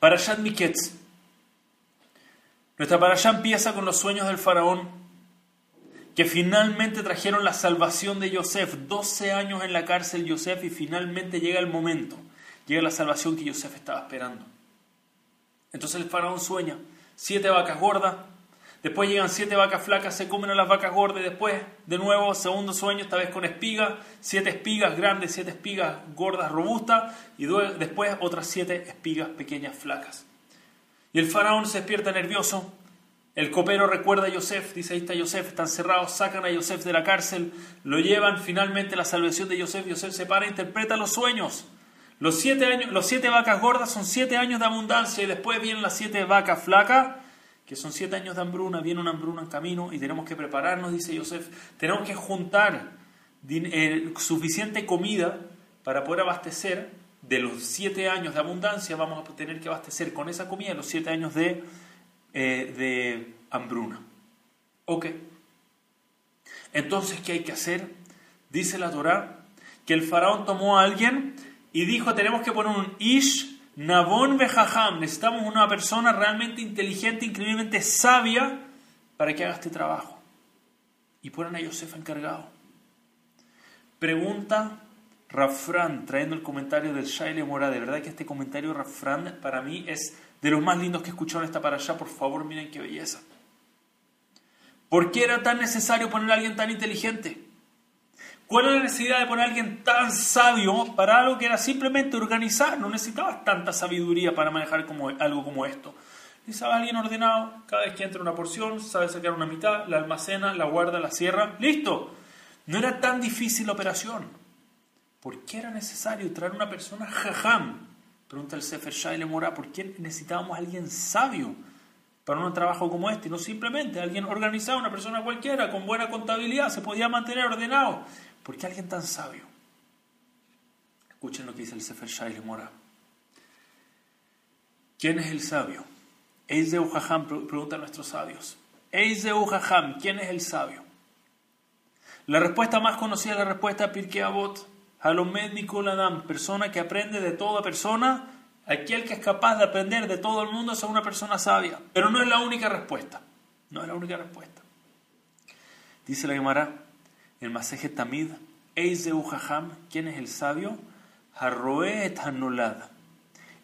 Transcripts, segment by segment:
Parashat Miketz. Nuestra parasha empieza con los sueños del faraón que finalmente trajeron la salvación de Yosef. 12 años en la cárcel Yosef y finalmente llega el momento, llega la salvación que Yosef estaba esperando. Entonces el faraón sueña, siete vacas gordas, después llegan siete vacas flacas, se comen a las vacas gordas después, de nuevo, segundo sueño, esta vez con espigas, siete espigas grandes, siete espigas gordas, robustas, y después otras siete espigas pequeñas, flacas. Y el faraón se despierta nervioso. El copero recuerda a Yosef, dice ahí está Yosef, están cerrados, sacan a Yosef de la cárcel, lo llevan finalmente la salvación de Yosef. Yosef se para e interpreta los sueños. Los siete, años, los siete vacas gordas son siete años de abundancia y después vienen las siete vacas flacas, que son siete años de hambruna, viene una hambruna en camino y tenemos que prepararnos, dice Yosef, tenemos que juntar eh, suficiente comida para poder abastecer de los siete años de abundancia vamos a tener que abastecer con esa comida los siete años de, eh, de hambruna. Ok. Entonces, ¿qué hay que hacer? Dice la Torah que el faraón tomó a alguien y dijo, tenemos que poner un ish nabón bejaham. Necesitamos una persona realmente inteligente, increíblemente sabia para que haga este trabajo. Y ponen a Yosef encargado. Pregunta Rafran trayendo el comentario del Shaile Mora. De verdad que este comentario Rafran para mí es de los más lindos que he escuchado en esta para allá. Por favor, miren qué belleza. ¿Por qué era tan necesario poner a alguien tan inteligente? ¿Cuál era la necesidad de poner a alguien tan sabio para algo que era simplemente organizar? No necesitabas tanta sabiduría para manejar como, algo como esto. Necesitabas alguien ordenado, cada vez que entra una porción, sabe sacar una mitad, la almacena, la guarda, la cierra, listo. No era tan difícil la operación. ¿Por qué era necesario traer una persona jajam? Pregunta el Sefer Shaile Mora, ¿por qué necesitábamos a alguien sabio para un trabajo como este? No simplemente alguien organizado, una persona cualquiera, con buena contabilidad, se podía mantener ordenado. ¿Por qué alguien tan sabio? Escuchen lo que dice el Sefer Shaile Mora. ¿Quién es el sabio? Eizeu Jajam, pregunta a nuestros sabios. Eizeu Jajam, ¿quién es el sabio? La respuesta más conocida es la respuesta de Pirkei Avot. Halomed Adam, persona que aprende de toda persona, aquel que es capaz de aprender de todo el mundo es una persona sabia. Pero no es la única respuesta. No es la única respuesta. Dice la Gemara, el Maseje Tamid, Eizeu Jajam, ¿quién es el sabio? Harroet Hanolad.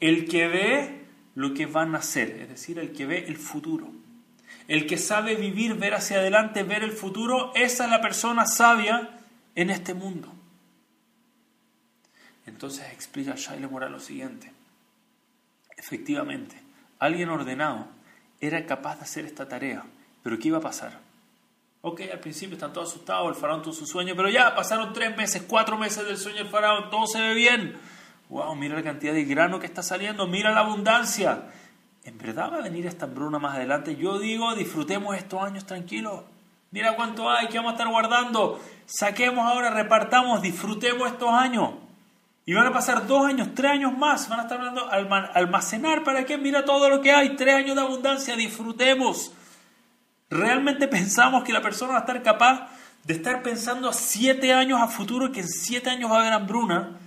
El que ve lo que van a hacer, es decir, el que ve el futuro. El que sabe vivir, ver hacia adelante, ver el futuro, esa es la persona sabia en este mundo. Entonces explica Shaile Moral lo siguiente. Efectivamente, alguien ordenado era capaz de hacer esta tarea, pero ¿qué iba a pasar? Ok, al principio están todos asustados, el faraón tuvo su sueño, pero ya pasaron tres meses, cuatro meses del sueño del faraón, todo se ve bien. Wow, mira la cantidad de grano que está saliendo, mira la abundancia. ¿En verdad va a venir esta hambruna más adelante? Yo digo, disfrutemos estos años tranquilos. Mira cuánto hay, que vamos a estar guardando. Saquemos ahora, repartamos, disfrutemos estos años. Y van a pasar dos años, tres años más. Van a estar hablando almacenar. ¿Para qué? Mira todo lo que hay. Tres años de abundancia. Disfrutemos. ¿Realmente pensamos que la persona va a estar capaz de estar pensando siete años a futuro que en siete años va a haber hambruna?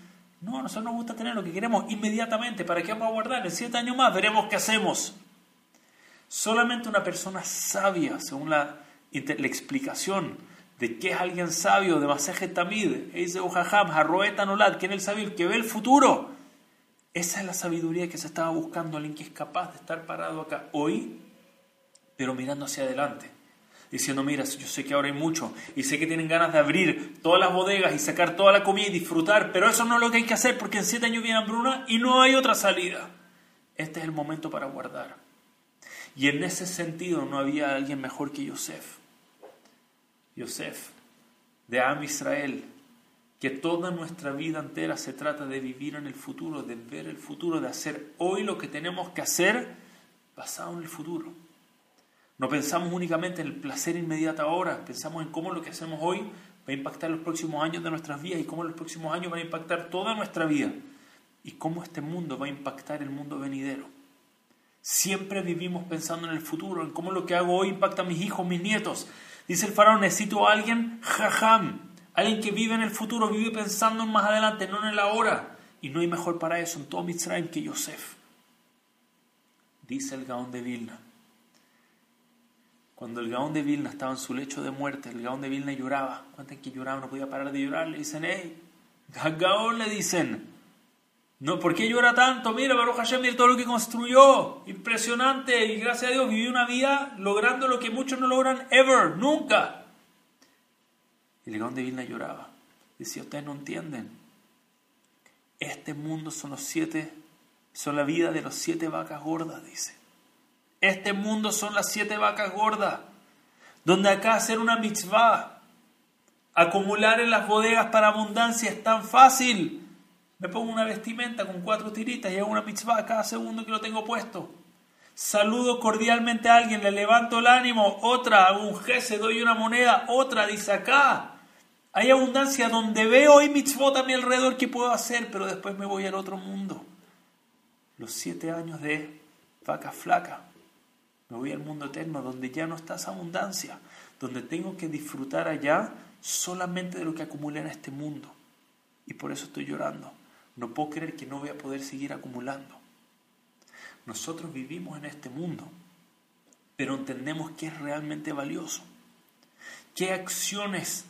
No, a nosotros nos gusta tener lo que queremos inmediatamente. ¿Para qué vamos a guardar? En siete años más veremos qué hacemos. Solamente una persona sabia, según la, la explicación de qué es alguien sabio, de Maseje Tamid, Eiseu Jajam, Harroet Anolad, ¿quién es el sabio? que ve el futuro. Esa es la sabiduría que se estaba buscando, alguien que es capaz de estar parado acá hoy, pero mirando hacia adelante. Diciendo, mira, yo sé que ahora hay mucho y sé que tienen ganas de abrir todas las bodegas y sacar toda la comida y disfrutar, pero eso no es lo que hay que hacer porque en siete años viene hambruna y no hay otra salida. Este es el momento para guardar. Y en ese sentido no había alguien mejor que Yosef. Yosef, de Am Israel, que toda nuestra vida entera se trata de vivir en el futuro, de ver el futuro, de hacer hoy lo que tenemos que hacer basado en el futuro. No pensamos únicamente en el placer inmediato ahora, pensamos en cómo lo que hacemos hoy va a impactar los próximos años de nuestras vidas y cómo los próximos años van a impactar toda nuestra vida y cómo este mundo va a impactar el mundo venidero. Siempre vivimos pensando en el futuro, en cómo lo que hago hoy impacta a mis hijos, mis nietos. Dice el faraón, necesito a alguien jajam, alguien que vive en el futuro, vive pensando en más adelante, no en el ahora. Y no hay mejor para eso en todo Mitzrayim que Yosef. Dice el Gaón de Vilna. Cuando el Gaón de Vilna estaba en su lecho de muerte, el Gaón de Vilna lloraba. Cuentan que lloraba, no podía parar de llorar. Le dicen, hey, Gaón le dicen, no, ¿por qué llora tanto? Mira, Baruch Hashem, mira todo lo que construyó. Impresionante. Y gracias a Dios vivió una vida logrando lo que muchos no logran ever, nunca. Y el Gaón de Vilna lloraba. Decía, ustedes no entienden. Este mundo son los siete, son la vida de los siete vacas gordas, dice. Este mundo son las siete vacas gordas. Donde acá hacer una mitzvah, acumular en las bodegas para abundancia es tan fácil. Me pongo una vestimenta con cuatro tiritas y hago una mitzvah cada segundo que lo tengo puesto. Saludo cordialmente a alguien, le levanto el ánimo, otra, hago un jefe, doy una moneda, otra, dice acá. Hay abundancia donde veo y mitzvot a mi alrededor que puedo hacer, pero después me voy al otro mundo. Los siete años de vaca flaca. Me voy al mundo eterno donde ya no está esa abundancia, donde tengo que disfrutar allá solamente de lo que acumulé en este mundo. Y por eso estoy llorando. No puedo creer que no voy a poder seguir acumulando. Nosotros vivimos en este mundo, pero entendemos que es realmente valioso. ¿Qué acciones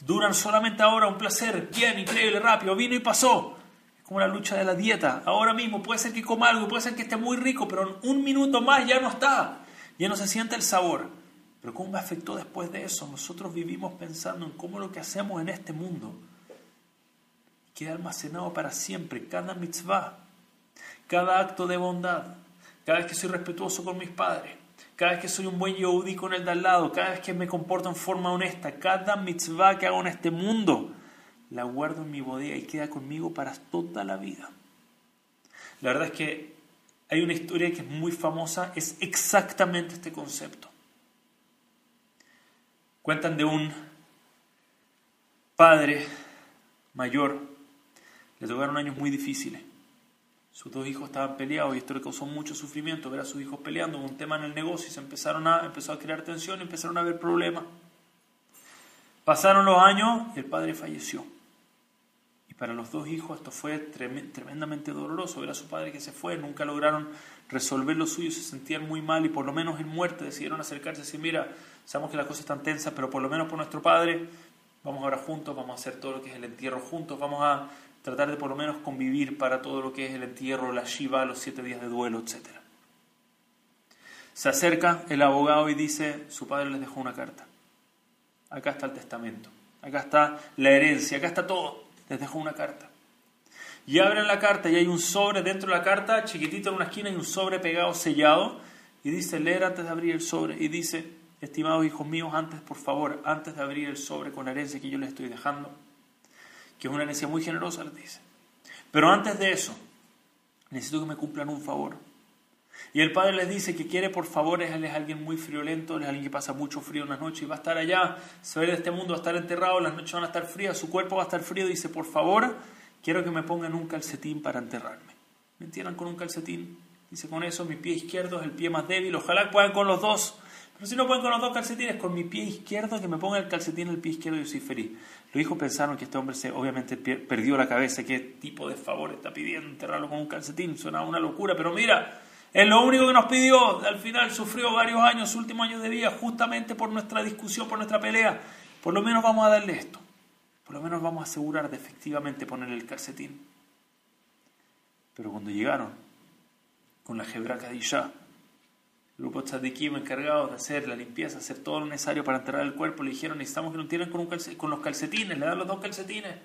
duran solamente ahora un placer, bien, increíble, rápido, vino y pasó. Es como la lucha de la dieta. Ahora mismo puede ser que coma algo, puede ser que esté muy rico, pero un minuto más ya no está, ya no se siente el sabor. Pero ¿cómo me afectó después de eso? Nosotros vivimos pensando en cómo lo que hacemos en este mundo queda almacenado para siempre, cada mitzvah, cada acto de bondad, cada vez que soy respetuoso con mis padres, cada vez que soy un buen yehudi con el de al lado, cada vez que me comporto en forma honesta, cada mitzvah que hago en este mundo, la guardo en mi bodega y queda conmigo para toda la vida. La verdad es que hay una historia que es muy famosa, es exactamente este concepto. Cuentan de un padre mayor, le tocaron años muy difíciles sus dos hijos estaban peleados y esto le causó mucho sufrimiento ver a sus hijos peleando, un tema en el negocio y se empezaron a, empezó a crear tensión y empezaron a haber problemas. Pasaron los años y el padre falleció. Para los dos hijos esto fue tremendamente doloroso. Ver a su padre que se fue, nunca lograron resolver lo suyo, se sentían muy mal y por lo menos en muerte decidieron acercarse y decir, mira, sabemos que la cosa es tan tensa, pero por lo menos por nuestro padre, vamos ahora juntos, vamos a hacer todo lo que es el entierro juntos, vamos a tratar de por lo menos convivir para todo lo que es el entierro, la shiva, los siete días de duelo, etc. Se acerca el abogado y dice, su padre les dejó una carta. Acá está el testamento, acá está la herencia, acá está todo. Les dejó una carta. Y abren la carta y hay un sobre dentro de la carta, chiquitito en una esquina, y un sobre pegado, sellado. Y dice, leer antes de abrir el sobre. Y dice, estimados hijos míos, antes, por favor, antes de abrir el sobre con la herencia que yo les estoy dejando, que es una herencia muy generosa, les dice. Pero antes de eso, necesito que me cumplan un favor. Y el padre les dice que quiere por favor, él es alguien muy friolento, es alguien que pasa mucho frío en las noches y va a estar allá, se va a ir de este mundo, va a estar enterrado, las noches van a estar frías, su cuerpo va a estar frío, dice, por favor, quiero que me pongan un calcetín para enterrarme. ¿Me entierran con un calcetín? Dice, con eso mi pie izquierdo es el pie más débil, ojalá puedan con los dos. Pero si no pueden con los dos calcetines, con mi pie izquierdo, que me ponga el calcetín en el pie izquierdo, yo soy feliz. Los hijos pensaron que este hombre se, obviamente perdió la cabeza, qué tipo de favor está pidiendo enterrarlo con un calcetín, suena una locura, pero mira, es lo único que nos pidió, al final sufrió varios años, su último año de vida, justamente por nuestra discusión, por nuestra pelea, por lo menos vamos a darle esto, por lo menos vamos a asegurar de efectivamente ponerle el calcetín. Pero cuando llegaron con la jebraca de Isha, el grupo tzadikim encargado de hacer la limpieza, hacer todo lo necesario para enterrar el cuerpo, le dijeron, necesitamos que lo entierren con, con los calcetines, le dan los dos calcetines.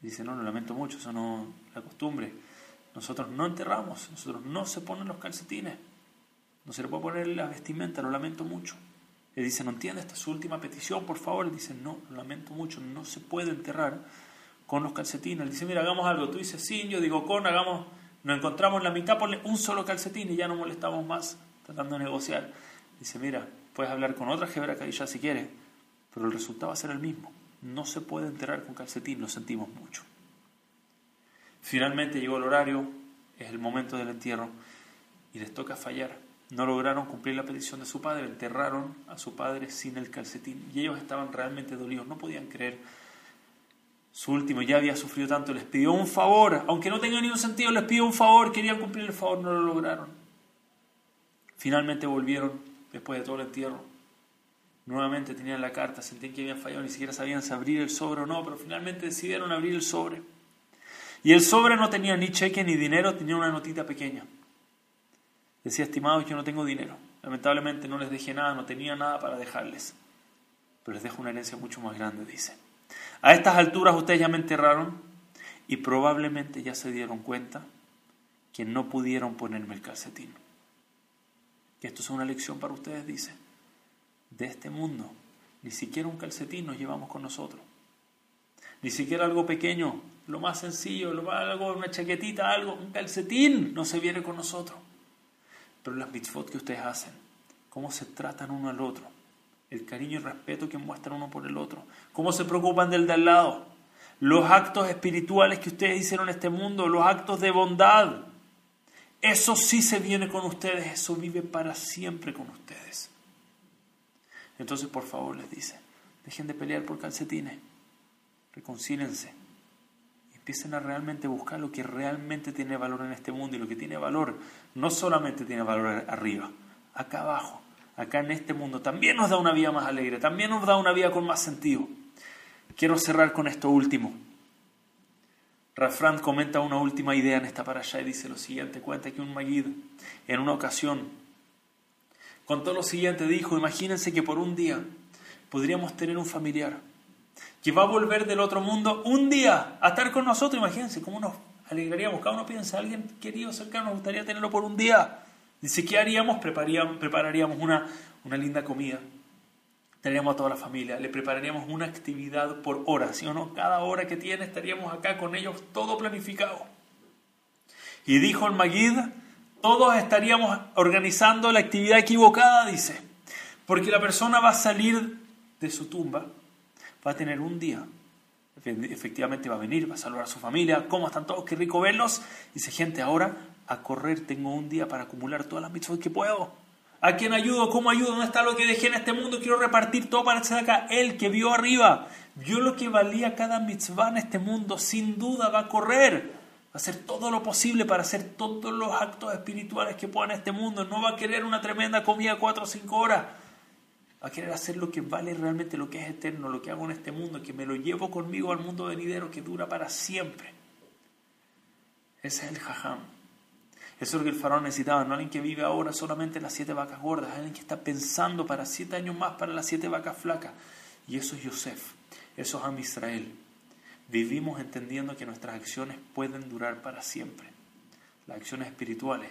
dice, no, lo lamento mucho, eso no es la costumbre. Nosotros no enterramos, nosotros no se ponen los calcetines. No se le puede poner la vestimenta, lo lamento mucho. Le dice, no entiende, esta es su última petición, por favor. Le dice, no, lo lamento mucho, no se puede enterrar con los calcetines. Le dice, mira, hagamos algo. Tú dices, sí, yo digo, con, hagamos nos encontramos en la mitad, ponle un solo calcetín y ya no molestamos más tratando de negociar. Dice, mira, puedes hablar con otra que ya si quieres, pero el resultado va a ser el mismo. No se puede enterrar con calcetín, lo sentimos mucho. Finalmente llegó el horario, es el momento del entierro y les toca fallar. No lograron cumplir la petición de su padre, enterraron a su padre sin el calcetín y ellos estaban realmente dolidos, no podían creer su último ya había sufrido tanto, les pidió un favor, aunque no tenga ningún sentido, les pidió un favor, querían cumplir el favor, no lo lograron. Finalmente volvieron después de todo el entierro. Nuevamente tenían la carta, sentían que habían fallado, ni siquiera sabían si abrir el sobre o no, pero finalmente decidieron abrir el sobre. Y el sobre no tenía ni cheque ni dinero, tenía una notita pequeña. Decía, estimados, yo no tengo dinero. Lamentablemente no les dejé nada, no tenía nada para dejarles. Pero les dejo una herencia mucho más grande, dice. A estas alturas ustedes ya me enterraron y probablemente ya se dieron cuenta que no pudieron ponerme el calcetín. Que esto es una lección para ustedes, dice. De este mundo, ni siquiera un calcetín nos llevamos con nosotros. Ni siquiera algo pequeño, lo más sencillo, lo más, algo, una chaquetita, algo, un calcetín no se viene con nosotros. Pero las mitzvot que ustedes hacen, cómo se tratan uno al otro, el cariño y respeto que muestran uno por el otro, cómo se preocupan del de al lado, los actos espirituales que ustedes hicieron en este mundo, los actos de bondad, eso sí se viene con ustedes, eso vive para siempre con ustedes. Entonces, por favor, les dice, dejen de pelear por calcetines, reconcílense, empiecen a realmente buscar lo que realmente tiene valor en este mundo y lo que tiene valor no solamente tiene valor arriba, acá abajo, acá en este mundo también nos da una vida más alegre, también nos da una vida con más sentido. Quiero cerrar con esto último. Rafrand comenta una última idea en esta allá y dice lo siguiente, cuenta que un Magid en una ocasión contó lo siguiente, dijo, imagínense que por un día podríamos tener un familiar que va a volver del otro mundo un día a estar con nosotros, imagínense cómo nos alegraríamos, cada uno piensa, alguien querido cercano, nos gustaría tenerlo por un día. Dice, ¿qué haríamos? Prepararíamos, prepararíamos una, una linda comida, Tendríamos a toda la familia, le prepararíamos una actividad por hora, ¿sí o no? Cada hora que tiene estaríamos acá con ellos todo planificado. Y dijo el Magid, todos estaríamos organizando la actividad equivocada, dice, porque la persona va a salir de su tumba, va a tener un día, efectivamente va a venir, va a saludar a su familia, ¿cómo están todos? Qué rico verlos. Dice, gente, ahora a correr tengo un día para acumular todas las mitzvot que puedo. ¿A quién ayudo? ¿Cómo ayudo? ¿Dónde está lo que dejé en este mundo? Quiero repartir todo para de acá. Él que vio arriba, vio lo que valía cada mitzvah en este mundo, sin duda va a correr. Va a hacer todo lo posible para hacer todos los actos espirituales que pueda en este mundo. No va a querer una tremenda comida cuatro o cinco horas. A querer hacer lo que vale realmente, lo que es eterno, lo que hago en este mundo, que me lo llevo conmigo al mundo venidero que dura para siempre. Ese es el jajam. Eso es lo que el faraón necesitaba, no alguien que vive ahora solamente en las siete vacas gordas, alguien que está pensando para siete años más para las siete vacas flacas. Y eso es Yosef, eso es Am Israel. Vivimos entendiendo que nuestras acciones pueden durar para siempre. Las acciones espirituales,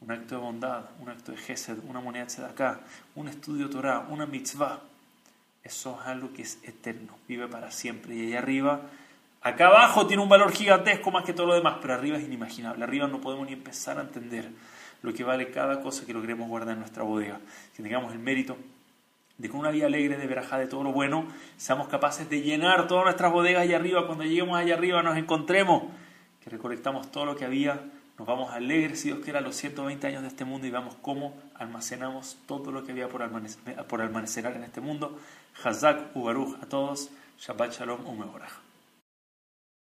un acto de bondad, un acto de gesed, una moneda de acá, un estudio de Torah, una mitzvah, eso es algo que es eterno, vive para siempre. Y ahí arriba Acá abajo tiene un valor gigantesco más que todo lo demás, pero arriba es inimaginable. Arriba no podemos ni empezar a entender lo que vale cada cosa que logremos guardar en nuestra bodega. Que tengamos el mérito de con una vida alegre de verajá de todo lo bueno, seamos capaces de llenar todas nuestras bodegas allá arriba. Cuando lleguemos allá arriba nos encontremos, que recolectamos todo lo que había, nos vamos alegres, si Dios quiera, los 120 años de este mundo y veamos cómo almacenamos todo lo que había por, almacenar, en este mundo. Hazak Ubaruj a todos. Shabbat Shalom Umeboraj.